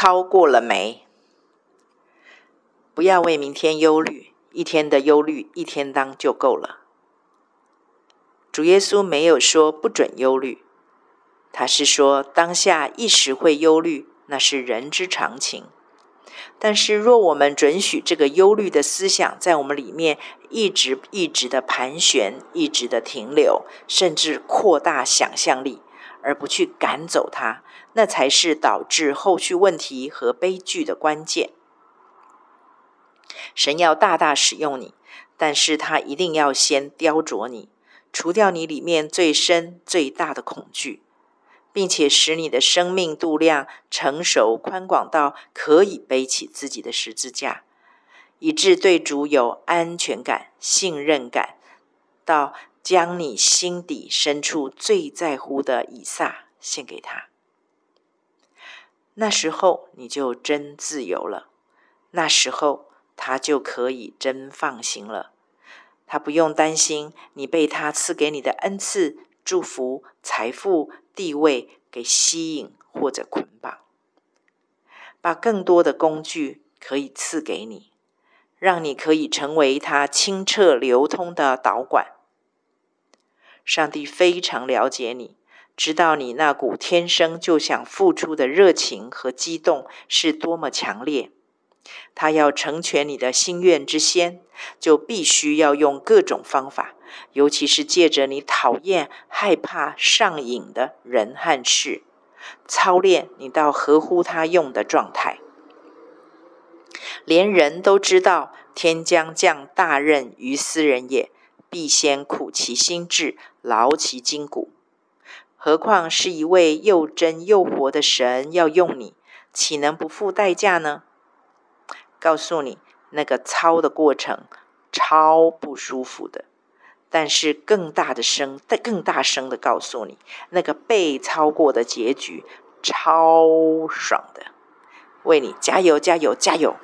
超过了没？不要为明天忧虑，一天的忧虑一天当就够了。主耶稣没有说不准忧虑，他是说当下一时会忧虑，那是人之常情。但是若我们准许这个忧虑的思想在我们里面一直一直的盘旋，一直的停留，甚至扩大想象力，而不去赶走它，那才是导致后续问题和悲剧的关键。神要大大使用你，但是他一定要先雕琢你，除掉你里面最深最大的恐惧，并且使你的生命度量成熟宽广到可以背起自己的十字架，以致对主有安全感、信任感，到将你心底深处最在乎的以撒献给他。那时候你就真自由了，那时候。他就可以真放心了，他不用担心你被他赐给你的恩赐、祝福、财富、地位给吸引或者捆绑，把更多的工具可以赐给你，让你可以成为他清澈流通的导管。上帝非常了解你，知道你那股天生就想付出的热情和激动是多么强烈。他要成全你的心愿之先，就必须要用各种方法，尤其是借着你讨厌、害怕、上瘾的人和事，操练你到合乎他用的状态。连人都知道，天将降大任于斯人也，必先苦其心志，劳其筋骨。何况是一位又真又活的神要用你，岂能不付代价呢？告诉你，那个操的过程超不舒服的，但是更大的声，更大声的告诉你，那个被操过的结局超爽的，为你加油，加油，加油！